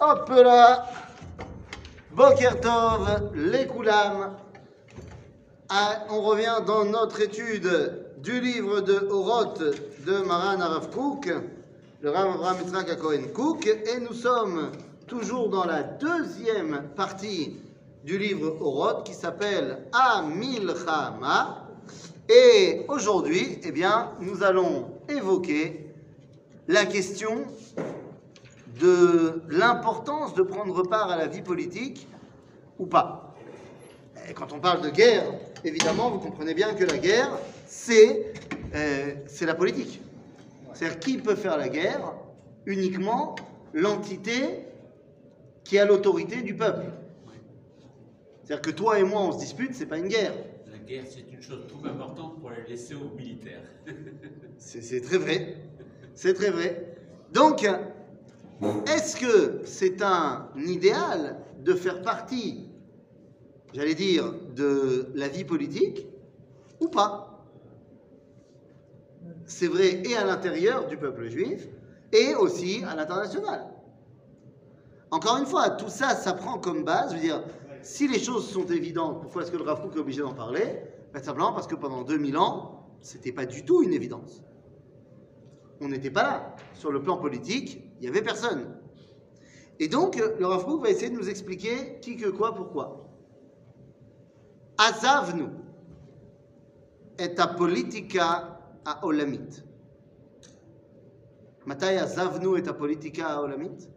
Hop là Boker Tov, les Koulam. Ah, on revient dans notre étude du livre de Oroth de Maran Arav Kook, le Rav Avraham Yitzhak Cohen Kook, et nous sommes toujours dans la deuxième partie du livre Oroth qui s'appelle Amilchama. Et aujourd'hui, eh nous allons évoquer la question de l'importance de prendre part à la vie politique ou pas. Et quand on parle de guerre, évidemment, vous comprenez bien que la guerre, c'est euh, c'est la politique. C'est-à-dire qui peut faire la guerre Uniquement l'entité qui a l'autorité du peuple. C'est-à-dire que toi et moi, on se dispute, c'est pas une guerre. La guerre, c'est une chose trop importante pour la laisser aux militaires. C'est très vrai. C'est très vrai. Donc, est-ce que c'est un idéal de faire partie, j'allais dire, de la vie politique ou pas? C'est vrai et à l'intérieur du peuple juif et aussi à l'international. Encore une fois, tout ça, ça prend comme base, je veux dire, si les choses sont évidentes, pourquoi est-ce que le Rav est obligé d'en parler? Ben, Simplement parce que pendant 2000 ans, c'était pas du tout une évidence on n'était pas là. Sur le plan politique, il n'y avait personne. Et donc, euh, le Rav va essayer de nous expliquer qui, que, quoi, pourquoi. Azavnu et ta politica à Olamit. Matai Azavnu et ta politica à Olamit?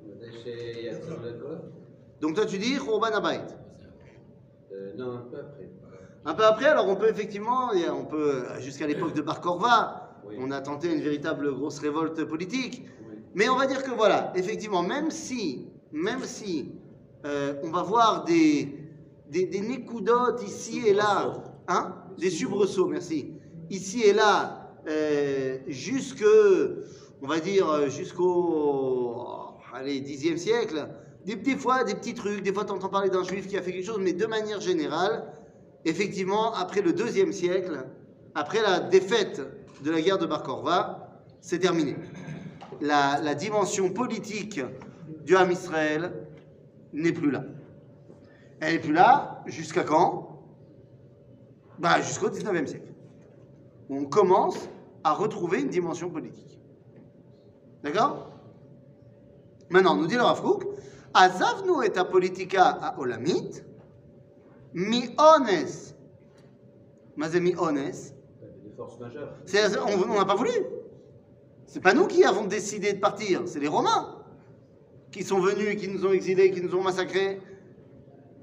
Donc toi tu dis Khurban Abayt. Euh, non, un peu après. Un peu après, alors on peut effectivement, on peut euh, jusqu'à l'époque de Bar Korva, oui. on a tenté une véritable grosse révolte politique. Oui. Mais on va dire que voilà, effectivement, même si, même si euh, on va voir des, des, des nécoudotes ici et là, hein, des soubresauts, merci, ici et là, euh, jusque, on va dire, jusqu'au, allez, 10e siècle, des petits fois, des petits trucs, des fois tu entends parler d'un juif qui a fait quelque chose, mais de manière générale, effectivement, après le deuxième siècle, après la défaite de la guerre de Bar Korva, c'est terminé la, dimension politique du Ham Israël n'est plus là. Elle n'est plus là jusqu'à quand? Bah, Jusqu'au 19e siècle. On commence à retrouver une dimension politique. D'accord? Maintenant, nous dit le Rav Kook, Azavnu et politika à Olamit, mi ones. Majeures. C'est- On n'a pas voulu. C'est pas nous qui avons décidé de partir, c'est les Romains qui sont venus, qui nous ont exilés, qui nous ont massacrés.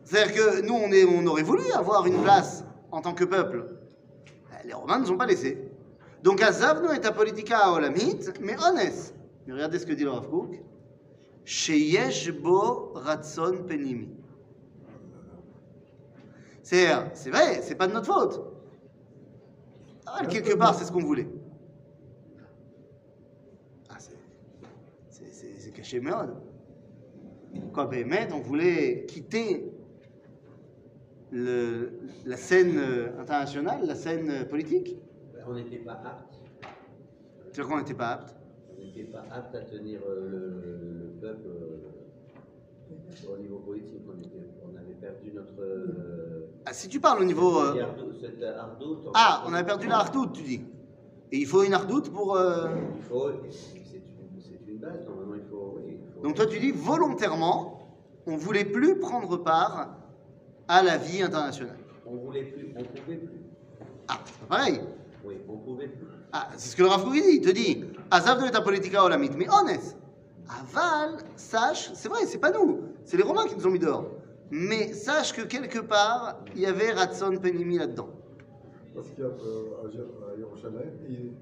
C'est-à-dire que nous, on, est, aurait voulu avoir une place en tant que peuple. Eh, Les Romains ne nous ont pas laissés. Donc, Azavnu et politika olamit, mais honnête. Mais regardez ce que dit le Rav Kook. Sheyesh bo ratson penimi. C'est vrai, c'est pas de notre faute. Ah, quelque part, c'est ce qu'on voulait. Ah, c'est- caché merde. Quoi, Béhémet, on voulait quitter le- la scène euh, internationale, la scène euh, politique. On n'était pas apte. C'est-à-dire qu'on n'était pas apte. On n'était pas apte à tenir euh, le, le peuple au niveau politique. On, était- perdu notre. Ah, si tu parles au niveau. euh, cette ardoute- cette ardoute. Ah, on a perdu la hardoute, tu dis. Et il faut une hardoute pour. euh, Il faut. C'est une, base. Normalement, il faut. oui, il faut- Donc toi, tu dis volontairement, on voulait plus prendre part à la vie internationale. On voulait plus. On pouvait plus. Ah, c'est pareil. Oui, on pouvait plus. Ah, c'est ce que le Rav dit. Il te dit Azav de ta politica. Mais honnête. Aval, sache, c'est vrai, c'est pas nous. C'est les Romains qui nous ont mis dehors. Mais sache que quelque part, il y avait Ratson Penimi là-dedans. Parce qu'à Jérusalem, ils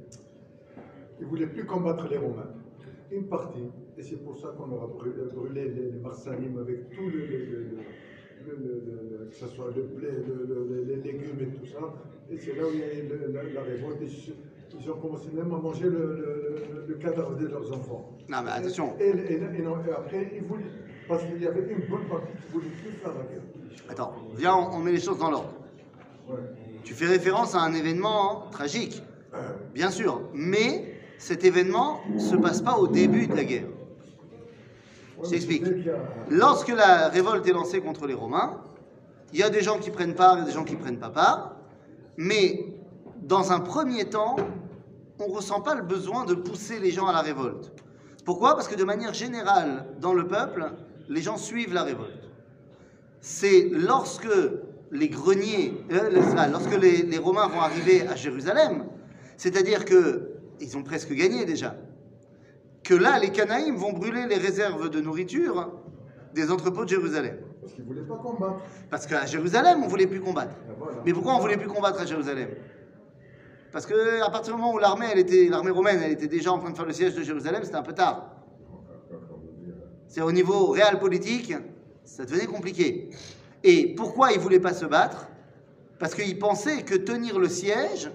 ne voulaient plus combattre les Romains. Une partie, et c'est pour ça qu'on leur a brûlé, les, les Marsanim avec tout le, que ce soit le blé, le- le- les légumes et tout ça. Et c'est là où il y a eu la, la révolte. Ils, ont commencé même à manger le, cadavre de leurs enfants. Non, mais attention. Et, et- et non, et après, ils voulaient, parce qu'il y avait une bonne partie qui ne voulait plus faire la guerre. Attends, viens, on, on met les choses dans l'ordre. Ouais. Tu fais référence à un événement tragique, bien sûr, mais cet événement ne se passe pas au début de la guerre. Je t'explique. Lorsque la révolte est lancée contre les Romains, il y a des gens qui prennent part et des gens qui prennent pas part, mais dans un premier temps, on ne ressent pas le besoin de pousser les gens à la révolte. Pourquoi? Parce que de manière générale, dans le peuple, les gens suivent la révolte. C'est lorsque les greniers, euh, lorsque les, les Romains vont arriver à Jérusalem, c'est-à-dire que ils ont presque gagné déjà, que là, les Canaïm vont brûler les réserves de nourriture des entrepôts de Jérusalem. Parce qu'ils ne voulaient pas combattre. Parce qu'à Jérusalem, on voulait plus combattre. Voilà. Mais pourquoi on voulait plus combattre à Jérusalem? Parce que à partir du moment où l'armée, elle était, l'armée romaine, elle était déjà en train de faire le siège de Jérusalem, c'était un peu tard. C'est au niveau réel politique, ça devenait compliqué. Et pourquoi ils voulaient pas se battre? Parce qu'ils pensaient que tenir le siège,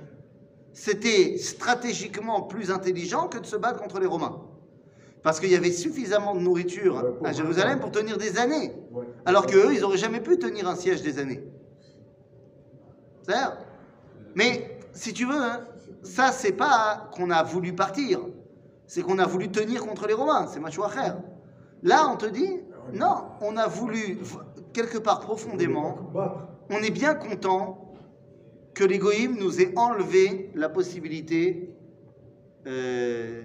c'était stratégiquement plus intelligent que de se battre contre les Romains. Parce qu'il y avait suffisamment de nourriture à Jérusalem pour tenir des années. Alors qu'eux, ils n'auraient jamais pu tenir un siège des années. C'est Mais si tu veux, hein, ça, c'est pas qu'on a voulu partir. C'est qu'on a voulu tenir contre les Romains. C'est macho faire. Là, on te dit, non, on a voulu, quelque part profondément, on est bien content que l'égoïme nous ait enlevé la possibilité euh,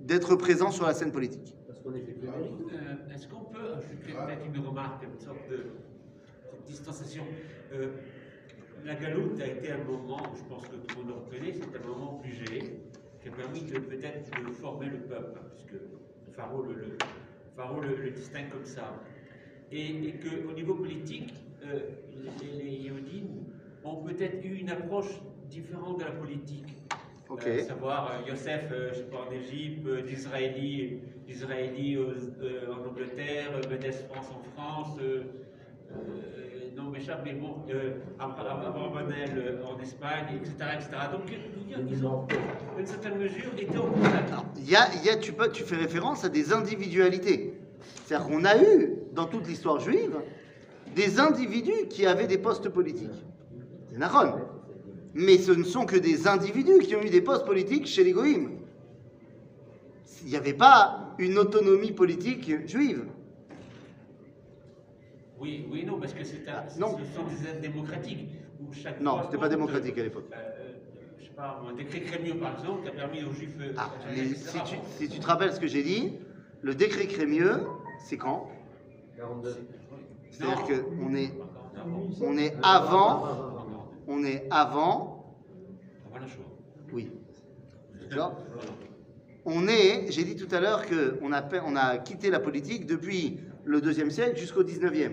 d'être présent sur la scène politique. Euh, Est-ce qu'on peut ajouter peut-être une remarque, une sorte de, de distanciation? Euh, La galoute a été un moment, je pense que tout le monde le reconnaît, c'est un moment plus géré, qui a permis peut-être de former le peuple, hein, puisque Faro le, le, Faro le, le distingue comme ça. Et, et qu'au niveau politique, euh, les, les ont peut-être eu une approche différente de la politique. Euh, savoir euh, Yosef, euh, je sais pas, en Égypte, d'Israéli, d'Israéli aux- euh, en Angleterre, Mendes France en France, m'échappe, bon, euh, Manel euh, en Espagne, etc. etc. Donc, ils ont, dans une certaine mesure, été en contact. Il y a, y a- tu, peux, tu fais référence à des individualités. C'est-à-dire qu'on a eu, dans toute l'histoire juive, des individus qui avaient des postes politiques. C'est Nahon. Mais ce ne sont que des individus qui ont eu des postes politiques chez les Goïms. Il n'y avait pas une autonomie politique juive. Oui, oui, non, parce que c'est un, Ah, non. ce sont des aides démocratiques. Où chaque Non, c'était pas démocratique à l'époque. euh, euh, je sais pas, un décret Crémieux, par exemple, qui a permis aux Juifs. euh, Ah, d'agir, mais si tu, si tu te rappelles ce que j'ai dit, le décret Crémieux, c'est quand? 42. C'est-à-dire qu'on est, Avant, on est avant, on est avant, oui. D'accord On est, j'ai dit tout à l'heure qu'on a, on a quitté la politique depuis le deuxième siècle jusqu'au 19e.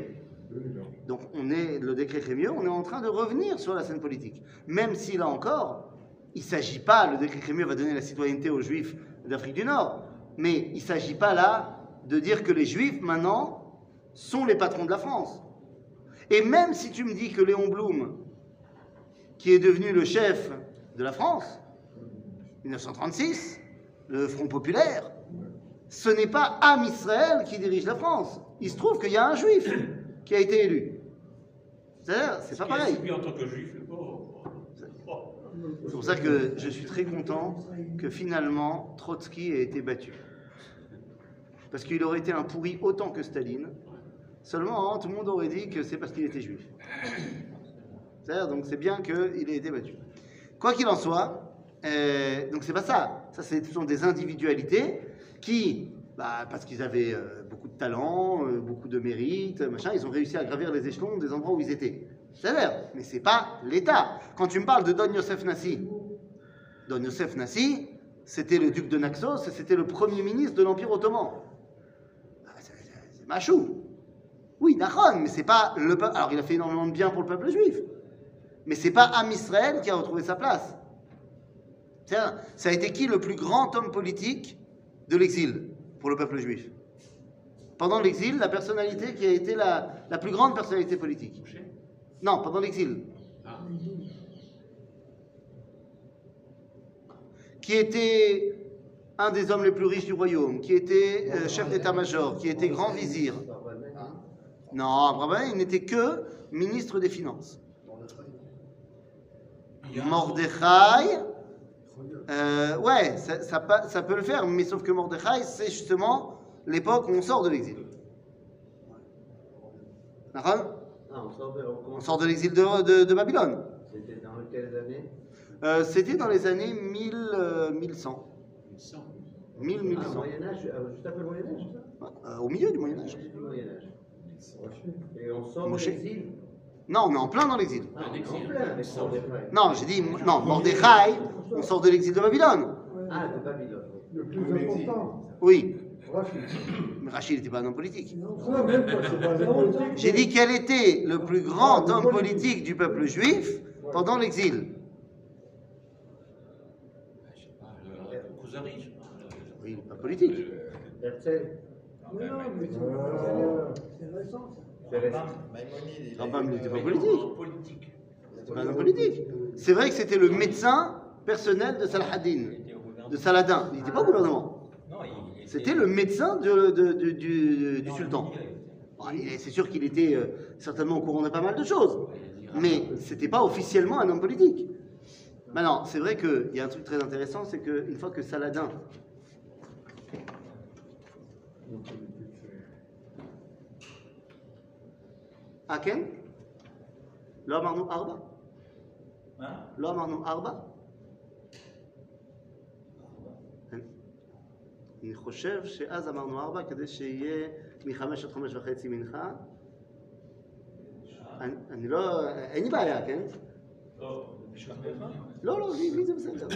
Donc on est, le décret Crémieux, on est en train de revenir sur la scène politique. Même si là encore, il ne s'agit pas, le décret Crémieux va donner la citoyenneté aux juifs d'Afrique du Nord, mais il ne s'agit pas là de dire que les juifs maintenant sont les patrons de la France. Et même si tu me dis que Léon Blum, qui est devenu le chef de la France, 1936, le Front populaire, ce n'est pas Am Israël qui dirige la France. Il se trouve qu'il y a un juif qui a été élu. C'est-à-dire, c'est pas pareil. subi en tant que juif. C'est pour ça que je suis très content que finalement Trotsky ait été battu. Parce qu'il aurait été un pourri autant que Staline. Seulement, hein, tout le monde aurait dit que c'est parce qu'il était juif. Donc c'est bien qu'il ait été battu. Quoi qu'il en soit, euh, donc c'est pas ça. Ça, c'est- ce sont des individualités qui, bah, parce qu'ils avaient euh, talent, euh, beaucoup de mérite, machin, ils ont réussi à gravir les échelons des endroits où ils étaient. C'est vrai, mais c'est pas l'État. Quand tu me parles de Don Yosef Nassi, Don Yosef Nassi, c'était le duc de Naxos et c'était le premier ministre de l'Empire ottoman. Ah, C'est Machou. Oui, Nahon, mais c'est pas le peuple. Alors il a fait énormément de bien pour le peuple juif. Mais c'est pas Am Israël qui a retrouvé sa place. Ça a été qui le plus grand homme politique de l'exil pour le peuple juif? Pendant l'exil, la personnalité qui a été la, la plus grande personnalité politique. Non, pendant l'exil. Ah. Qui était un des hommes les plus riches du royaume, qui était euh, chef d'état-major, qui était grand vizir. Non, Abraham, il n'était que ministre des Finances. Mordechai, euh, ouais, ça, ça peut le faire, mais sauf que Mordechai, c'est justement l'époque où on sort de l'exil. Ah, on sort de, on On commence- sort de l'exil de, de- de Babylone. C'était dans quelles années Euh, C'était dans les années 1000, euh, 1100. Il semble. 1000, Ah, 1100. Moyen-Âge, euh, juste après le Moyen-Âge, ça Euh, au milieu du Moyen-Âge. Du Moyen-Âge. Et on sort de l'exil Non, on est en plein dans l'exil. Ah, on est exil. en plein avec Mordechai. Non, j'ai dit, non, Mordechai, on sort de l'exil de Babylone. Ah, de Babylone. Le plus important, Oui, Rachid. mais Rachid n'était pas un homme politique. J'ai dit quel était le plus grand homme politique du peuple juif pendant l'exil. Oui, pas politique. Rambam n'était pas politique. C'était pas un homme politique. C'est vrai que c'était le médecin personnel de Saladin, de Saladin. Il n'était pas au gouvernement. C'était le médecin du, sultan. C'est sûr qu'il était euh, certainement au courant de pas mal de choses, mais c'était pas officiellement un homme politique. Maintenant, c'est vrai qu'il y a un truc très intéressant, c'est qu'une fois que Saladin. Aken L'homme Arba? Hein L'homme Arba? אני חושב שאז אמרנו ארבע כדי שיהיה מחמש עד חמש וחצי מנחה. אני, אני לא, אין לי בעיה, כן? לא, לא, לי, לי זה בסדר.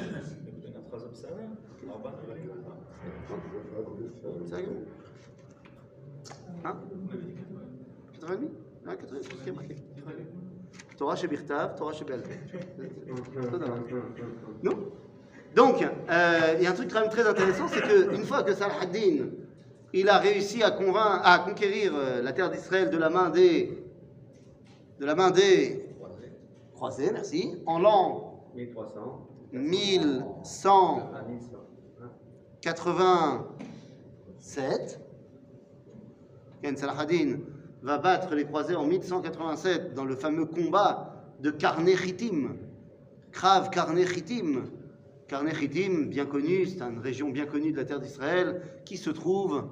בסדר גמור. אה? אה, כן, כן. תורה שבכתב, תורה שבעל פה. דבר. Non Donc, euh, il y a un truc quand même très intéressant, c'est qu'une fois que Salah ad-Din, il a réussi à, conquérir euh, la terre d'Israël de la main des, croisés, merci, en l'an 1300 1187, à 1100. hein. Ken Salah ad-Din va battre les croisés en 1187 dans le fameux combat de Karnechitim, Krav Karnechitim. Karnechitim, bien connu, c'est une région bien connue de la terre d'Israël qui se trouve,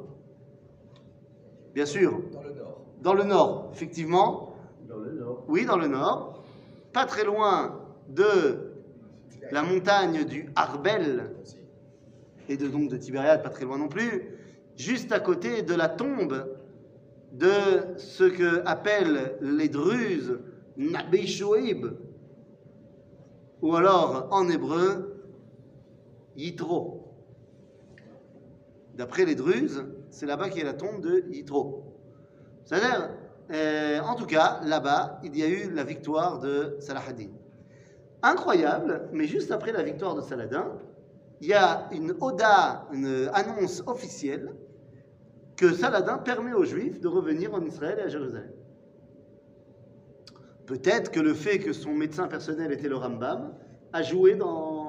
bien sûr, Dans le nord. dans le nord, effectivement, Dans le nord. oui, dans le nord, pas très loin de la montagne du Arbel Aussi. et de donc de Tibériade, pas très loin non plus, juste à côté de la tombe de ce que appellent les Druzes Nabi Shoaib, ou alors en hébreu Yitro. D'après les Druzes, c'est là-bas qu'il y la tombe de Yitro. C'est-à-dire, euh, en tout cas, là-bas, il y a eu la victoire de Salah ad-Din. Incroyable, mais juste après la victoire de Saladin, il y a une oda, une annonce officielle que Saladin permet aux Juifs de revenir en Israël et à Jérusalem. Peut-être que le fait que son médecin personnel était le Rambam a joué dans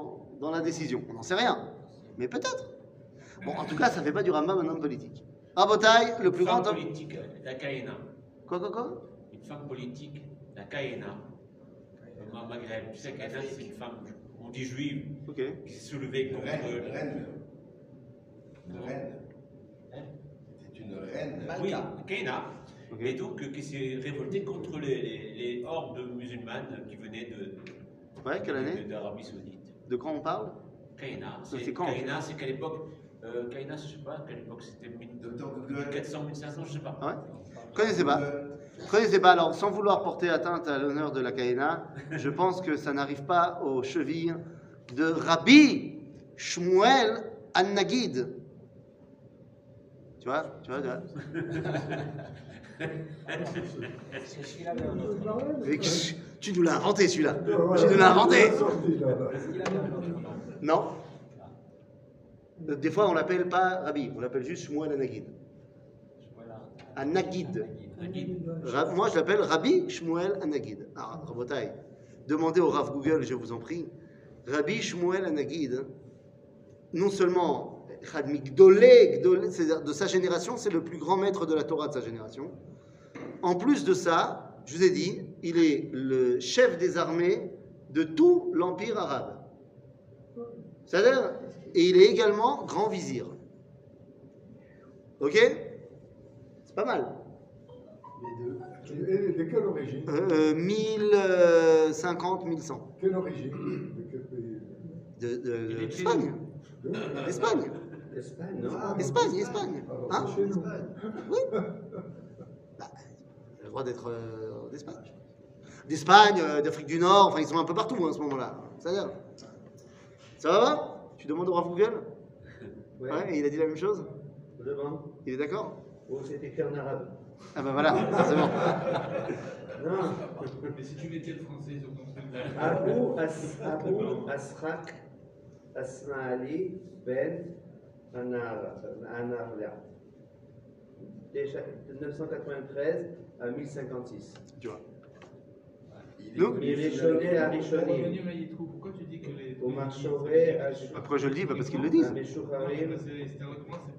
la décision. On n'en sait rien, mais peut-être. Bon, en tout cas, ça ne fait pas du Rambam un homme politique. Rabotai, le plus Une femme grand homme. politique, la Kaena. Quoi, quoi, quoi? Une femme politique, la Kaena. Maghreb, tu sais, Kaena, c'est une femme, on dit juive, Ok. qui s'est soulevée contre. Reine, reine. Une reine. Hein? C'était une reine. Oui, Kaena. Ok. Et donc, qui s'est révoltée contre les, les, les hordes musulmanes qui venaient de, Ouais, quelle année? de- d'Arabie Saoudite. De quand on parle? Kaina, c'est quand, Kaina, c'est quelle époque? Euh, Kaina, je sais pas, à quelle époque c'était De- de- de- 1400, 1500, je sais pas. Ouais. Connaissez pas. Connaissez pas, alors sans vouloir porter atteinte à l'honneur de la Kaïna, je pense que ça n'arrive pas aux chevilles de Rabbi Shmuel An-Nagid. Tu vois Tu vois, tu vois Tu nous l'as inventé celui-là Tu nous l'as inventé. Non Des fois on l'appelle pas Rabbi, on l'appelle juste Shmuel guide. Ra- Moi, je l'appelle Rabbi Shmuel Anagid. Ah, Rabotai, demandez au Rav Google, je vous en prie. Rabbi Shmuel Anagid, non seulement De sa génération, c'est le plus grand maître de la Torah de sa génération. En plus de ça, je vous ai dit, il est le chef des armées de tout l'empire arabe. C'est-à-dire, et il est également grand vizir. Ok? C'est pas mal. Et de quelle origine? Euh, 1050, 1100. Quelle origine? De quel pays? De, de- Il est d'Espagne. De- Espagne. Espagne, non Espagne, Espagne. Alors, Hein nous. Il a le droit d'être euh, d'Espagne. D'Espagne, euh, d'Afrique du Nord, enfin ils sont un peu partout hein, à ce moment-là. Ça va Ça va Tu demandes au Rav Google? Ouais. Ouais, et il a dit la même chose? Je demande. Il est d'accord? Oh, c'est écrit en arabe. Ah bah voilà, c'est bon. Non. Mais si tu mettais le français, ils ont compris. Abu, As, Abu Asrak Asmaali Ben Anar- Anarlia. Déjà, de 993 à 1056. Tu vois. Il Nous Il est choné à Maïtrou, pourquoi tu dis que les. Au Marchoré, à Pourquoi je le dis Bah, Parce qu'ils le à disent. C'est pas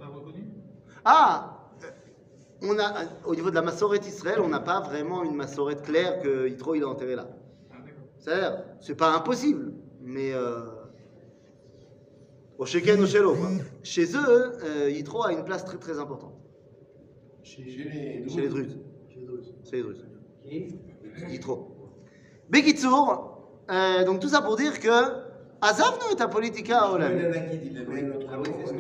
reconnu Ah euh, on a, au niveau de la massorette Israël, on n'a pas vraiment une massorette claire que Yitro il a enterré là. Ah. C'est-à-dire, c'est pas impossible, mais euh, au Sheken, au Shelo, quoi. Chez eux, euh, Yitro a une place très très importante. Chez les Chez les Druzes. Chez les Druzes. Qui? Yitro. Bekitsour, euh, donc tout ça pour dire que Azavnu est un politica Il y Olam. Ah c'est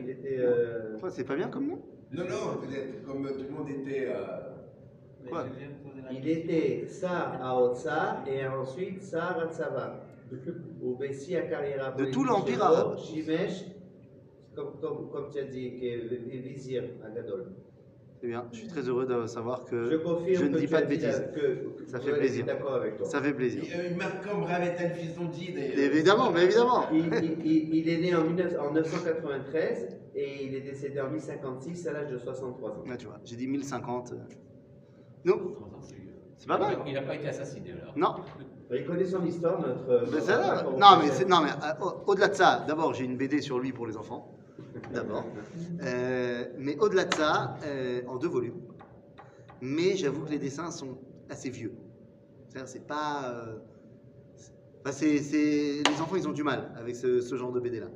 il était euh, C'est pas bien comme nom? Non, non, peut-être comme tout le monde était. euh, Quoi? Il était Sar à Otsa et ensuite Sar à Tzava. De tout l'Empire arabe. Shimesh, comme, comme, comme tu as dit, qui est le vizir à Gadol. C'est bien, je suis très heureux de savoir que je ne que dis pas as de bêtises. que, Ça fait plaisir. avec toi. Ça fait plaisir. euh, Malcolm Ravetal, fils dit. Évidemment, mais évidemment. Il, il- il- il est né en, 19 en 993 et il est décédé en 1056 à l'âge de 63 ans. Tu vois, j'ai dit 1050. Non, c'est pas mal. Il n'a pas été assassiné alors. Non, Il connaît son histoire, notre. mais ça, notre- non, mais, c'est- non, mais euh, au- au-delà de ça, d'abord, j'ai une BD sur lui pour les enfants. D'abord. Euh, mais au-delà de ça, euh, en deux volumes. Mais j'avoue que les dessins sont assez vieux. C'est-à-dire, c'est pas. euh, c'est- c'est- les enfants, ils ont du mal avec ce, ce genre de BD-là.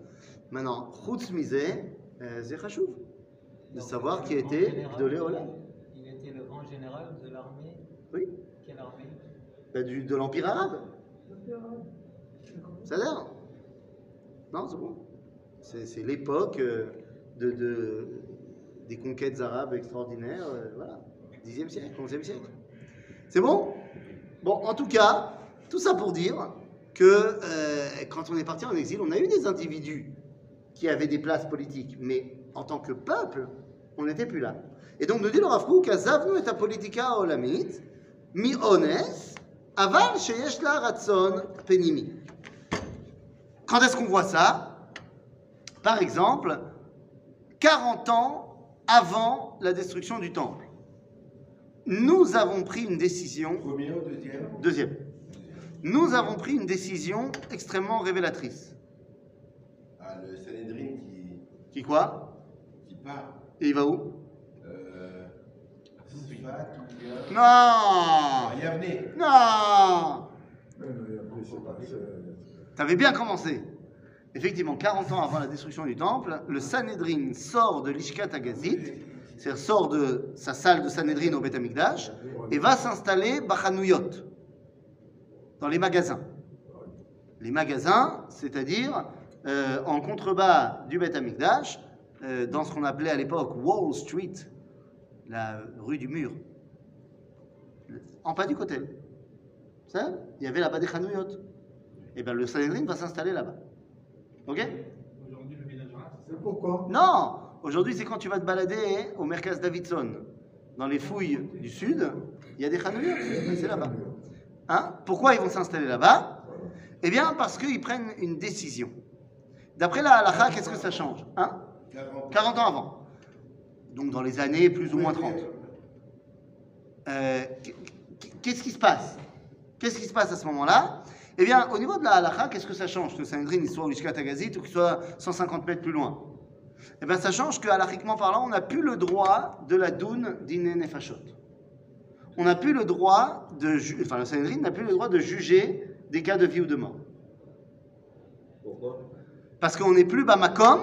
Maintenant, Chutz Mizeh, euh, c'est. De savoir qui était de Léola. Il était le grand général de l'armée. Oui. Bah, du, de l'Empire arabe. Ça a l'air Non, c'est bon. C'est c'est l'époque euh, de, de- des conquêtes arabes extraordinaires. euh, voilà. 10e siècle, 11e siècle. C'est bon? Bon, en tout cas, tout ça pour dire que euh, quand on est parti en exil, on a eu des individus qui avaient des places politiques, mais en tant que peuple, on n'était plus là. Et donc, nous dit le Rav Kook, Azavnu et politika olamit, mi ones, aval sheyesh la ratson penimi. Quand est-ce qu'on voit ça? Par exemple, 40 ans avant la destruction du temple. Nous avons pris une décision, Premier ou deuxième deuxième, nous avons pris une décision extrêmement révélatrice. Ah, le Sanhedrin qui, Qui quoi? qui part. Et il va où? Pas- c'est- T'avais bien commencé. Effectivement, 40 ans avant la destruction du temple, le Sanhedrin sort de l'Ishkat Agazit, c'est-à-dire sort de sa salle de Sanhedrin au Beth Amikdash, et va s'installer Bachanouyot, dans les magasins. Les magasins, c'est-à-dire euh, en contrebas du Beth Amikdash, euh, dans ce qu'on appelait à l'époque Wall Street, la rue du mur, en pas du côté. Ça, il y avait là-bas des Chanouyot. Et bien le Sanhedrin va s'installer là-bas. Ok? Aujourd'hui, le village c'est pourquoi? Non Aujourd'hui, c'est quand tu vas te balader au Merkaz Davidson. Dans les fouilles du sud, il y a des Chanouyot. C'est là-bas. Hein? Pourquoi ils vont s'installer là-bas? Eh bien, parce qu'ils prennent une décision. D'après la halakha, qu'est-ce que ça change? Hein? 40 40 ans avant. Donc dans les années plus ou moins 30. Euh, qu'est-ce qui se passe? Qu'est-ce qui se passe à ce moment-là? Eh bien, au niveau de la halakha, qu'est-ce que ça change? Que le Sanhedrin soit au Lishkat Agazit ou qu'il soit 150 mètres plus loin Eh bien, ça change que, halachiquement parlant, on n'a plus le droit de la doune d'inné nefashot. On n'a plus le droit de... Enfin, le Sanhedrin n'a plus le droit de juger des cas de vie ou de mort. Pourquoi? Parce qu'on n'est plus Bamakom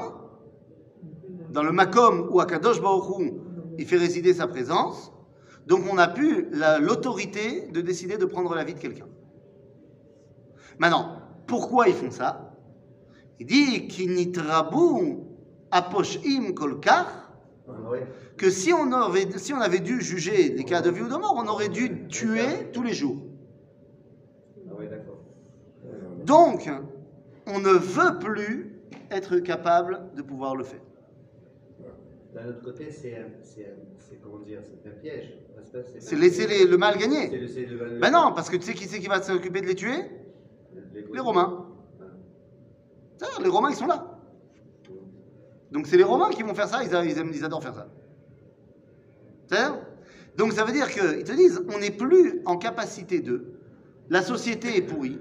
dans le Makom où Akadosh Baruch Hu, il fait résider sa présence, donc on a pu la- l'autorité de décider de prendre la vie de quelqu'un. Maintenant, pourquoi ils font ça? Il dit Kinitrabu aposhim kolkar que si on, avait, si on avait dû juger les cas de vie ou de mort, on aurait dû tuer tous les jours. Donc, on ne veut plus être capable de pouvoir le faire. D'un autre côté, c'est comment dire, c'est un piège. C'est laisser les- le mal gagner. le- c'est le- Ben non, parce que tu sais qui c'est qui va s'occuper de les tuer? Les Romains. Les Romains, ils sont là. Donc c'est les Romains qui vont faire ça, ils, a- ils aiment- ils adorent faire ça. Donc ça veut dire qu'ils te disent, on n'est plus en capacité de, la société est pourrie,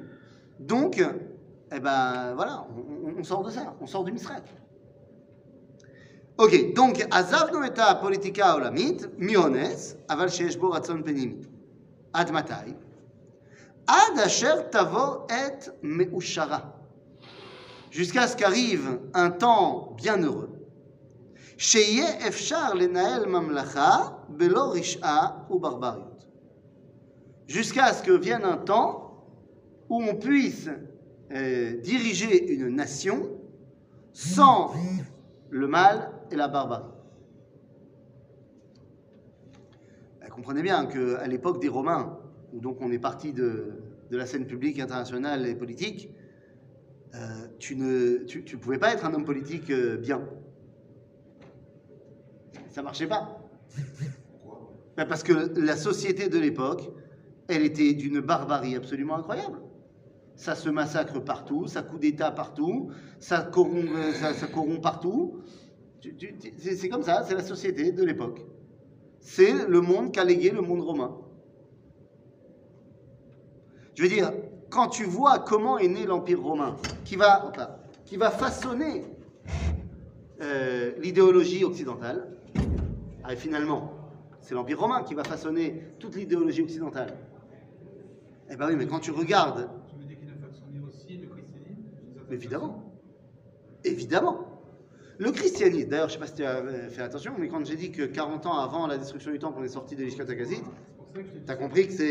donc, eh ben voilà, on sort de ça, on sort du Misrach. Ok, donc, עזבנו את הפוליטיקה העולמית, מאונס, אבל שיש בו רצון פנימי. עד מתי? עד אשר תבוא עת מאושרה. Jusqu'à ce qu'arrive un temps bienheureux. שיהיה אפשר לנהל ממלכה בלא רשעה וברבריות. Jusqu'à ce que vienne un temps où on puisse euh, diriger une nation sans le mal et la barbarie. Comprenez bien qu'à l'époque des Romains, où donc on est parti de, de la scène publique, internationale et politique, euh, tu ne tu, tu pouvais pas être un homme politique euh, bien. Ça marchait pas. Ben, parce que la société de l'époque, elle était d'une barbarie absolument incroyable. Ça se massacre partout, ça coup d'État partout, ça corrompt, euh, ça corrompt partout. C'est comme ça, c'est la société de l'époque. C'est le monde qu'a légué le monde romain. Je veux dire, quand tu vois comment est né l'Empire romain, qui va, qui va façonner euh, l'idéologie occidentale, ah, et finalement, c'est l'Empire romain qui va façonner toute l'idéologie occidentale. Eh ben oui, mais quand tu regardes, Tu veux dire qu'il a façonné aussi le christianisme? Évidemment, évidemment, le christianisme, d'ailleurs, je ne sais pas si tu as euh, fait attention, mais quand j'ai dit que 40 ans avant la destruction du temple, on est sorti de l'Ishkat tu as compris que c'est